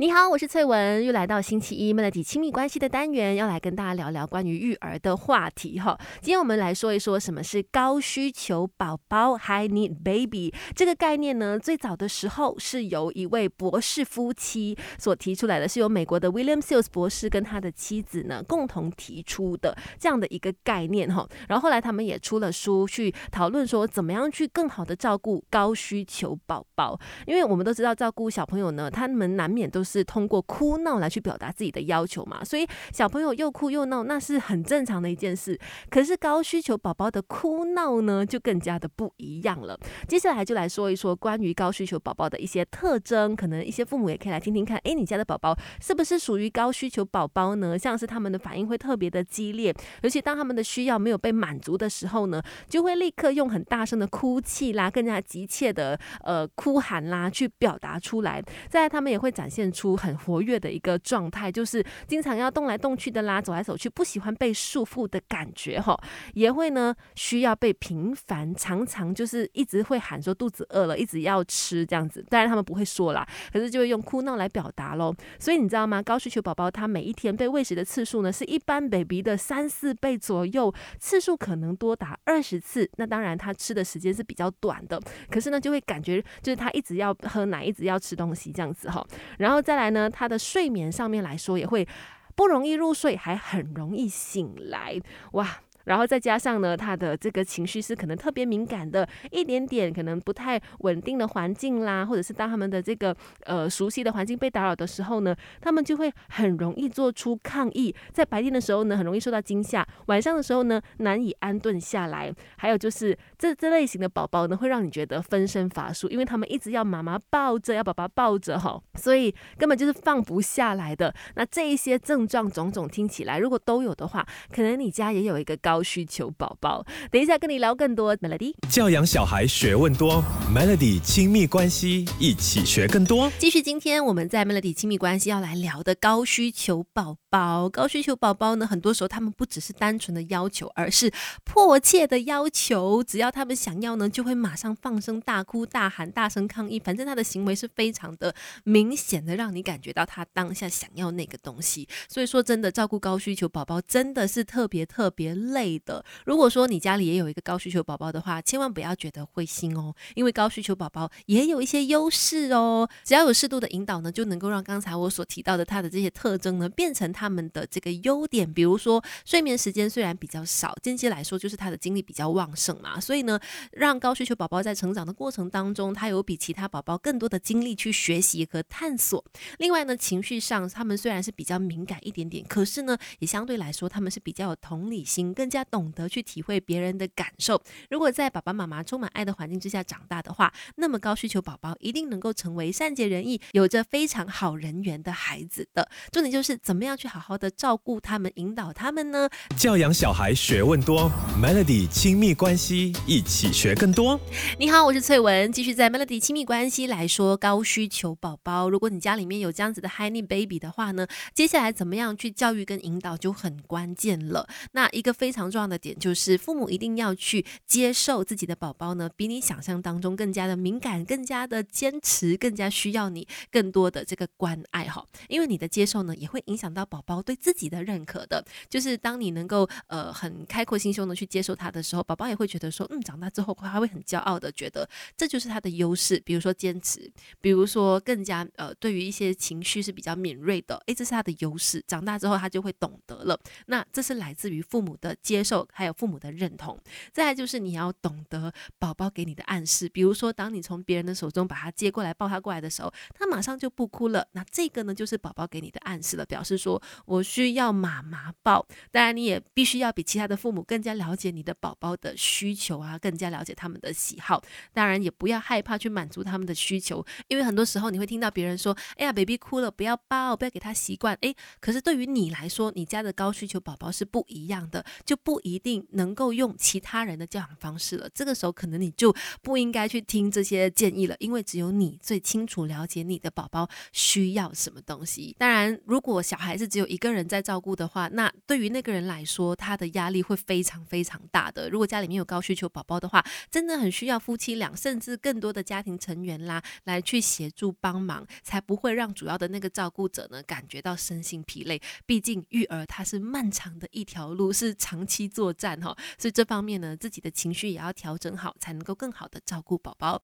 你好，我是翠文，又来到星期一 Melody 亲密关系的单元，要来跟大家聊聊关于育儿的话题哈。今天我们来说一说什么是高需求宝宝 （High Need Baby） 这个概念呢？最早的时候是由一位博士夫妻所提出来的，是由美国的 William Seals 博士跟他的妻子呢共同提出的这样的一个概念哈。然后后来他们也出了书去讨论说，怎么样去更好的照顾高需求宝宝，因为我们都知道照顾小朋友呢，他们难免都是。是通过哭闹来去表达自己的要求嘛，所以小朋友又哭又闹，那是很正常的一件事。可是高需求宝宝的哭闹呢，就更加的不一样了。接下来就来说一说关于高需求宝宝的一些特征，可能一些父母也可以来听听看，哎，你家的宝宝是不是属于高需求宝宝呢？像是他们的反应会特别的激烈，尤其当他们的需要没有被满足的时候呢，就会立刻用很大声的哭泣啦，更加急切的呃哭喊啦去表达出来。再，他们也会展现出。很活跃的一个状态，就是经常要动来动去的啦，走来走去，不喜欢被束缚的感觉哈，也会呢需要被频繁，常常就是一直会喊说肚子饿了，一直要吃这样子。当然他们不会说啦，可是就会用哭闹来表达喽。所以你知道吗？高需求宝宝他每一天被喂食的次数呢，是一般 baby 的三四倍左右，次数可能多达二十次。那当然他吃的时间是比较短的，可是呢就会感觉就是他一直要喝奶，一直要吃东西这样子哈，然后。再来呢，他的睡眠上面来说也会不容易入睡，还很容易醒来，哇！然后再加上呢，他的这个情绪是可能特别敏感的，一点点可能不太稳定的环境啦，或者是当他们的这个呃熟悉的环境被打扰的时候呢，他们就会很容易做出抗议。在白天的时候呢，很容易受到惊吓；晚上的时候呢，难以安顿下来。还有就是这这类型的宝宝呢，会让你觉得分身乏术，因为他们一直要妈妈抱着，要爸爸抱着哈，所以根本就是放不下来的。那这一些症状种种听起来，如果都有的话，可能你家也有一个高。高需求宝宝，等一下跟你聊更多。Melody 教养小孩学问多，Melody 亲密关系一起学更多。继续今天我们在 Melody 亲密关系要来聊的高需求宝宝。高需求宝宝呢，很多时候他们不只是单纯的要求，而是迫切的要求。只要他们想要呢，就会马上放声大哭大喊，大声抗议。反正他的行为是非常的明显的，让你感觉到他当下想要那个东西。所以说，真的照顾高需求宝宝真的是特别特别累。类的，如果说你家里也有一个高需求宝宝的话，千万不要觉得灰心哦，因为高需求宝宝也有一些优势哦。只要有适度的引导呢，就能够让刚才我所提到的他的这些特征呢，变成他们的这个优点。比如说，睡眠时间虽然比较少，间接来说就是他的精力比较旺盛嘛，所以呢，让高需求宝宝在成长的过程当中，他有比其他宝宝更多的精力去学习和探索。另外呢，情绪上他们虽然是比较敏感一点点，可是呢，也相对来说他们是比较有同理心，更加懂得去体会别人的感受。如果在爸爸妈妈充满爱的环境之下长大的话，那么高需求宝宝一定能够成为善解人意、有着非常好人缘的孩子的。重点就是怎么样去好好的照顾他们、引导他们呢？教养小孩学问多，Melody 亲密关系一起学更多。你好，我是翠文，继续在 Melody 亲密关系来说高需求宝宝。如果你家里面有这样子的 High Need Baby 的话呢，接下来怎么样去教育跟引导就很关键了。那一个非常。常重要的点就是，父母一定要去接受自己的宝宝呢，比你想象当中更加的敏感，更加的坚持，更加需要你更多的这个关爱哈。因为你的接受呢，也会影响到宝宝对自己的认可的。就是当你能够呃很开阔心胸的去接受他的时候，宝宝也会觉得说，嗯，长大之后他会很骄傲的觉得这就是他的优势。比如说坚持，比如说更加呃对于一些情绪是比较敏锐的，诶，这是他的优势。长大之后他就会懂得了。那这是来自于父母的。接受还有父母的认同，再就是你要懂得宝宝给你的暗示，比如说当你从别人的手中把他接过来抱他过来的时候，他马上就不哭了，那这个呢就是宝宝给你的暗示了，表示说我需要妈妈抱。当然你也必须要比其他的父母更加了解你的宝宝的需求啊，更加了解他们的喜好。当然也不要害怕去满足他们的需求，因为很多时候你会听到别人说，哎呀，baby 哭了，不要抱，不要给他习惯。哎，可是对于你来说，你家的高需求宝宝是不一样的，就。不一定能够用其他人的教养方式了。这个时候，可能你就不应该去听这些建议了，因为只有你最清楚了解你的宝宝需要什么东西。当然，如果小孩子只有一个人在照顾的话，那对于那个人来说，他的压力会非常非常大的。如果家里面有高需求宝宝的话，真的很需要夫妻俩甚至更多的家庭成员啦，来去协助帮忙，才不会让主要的那个照顾者呢感觉到身心疲累。毕竟育儿它是漫长的一条路，是长期作战哈，所以这方面呢，自己的情绪也要调整好，才能够更好的照顾宝宝。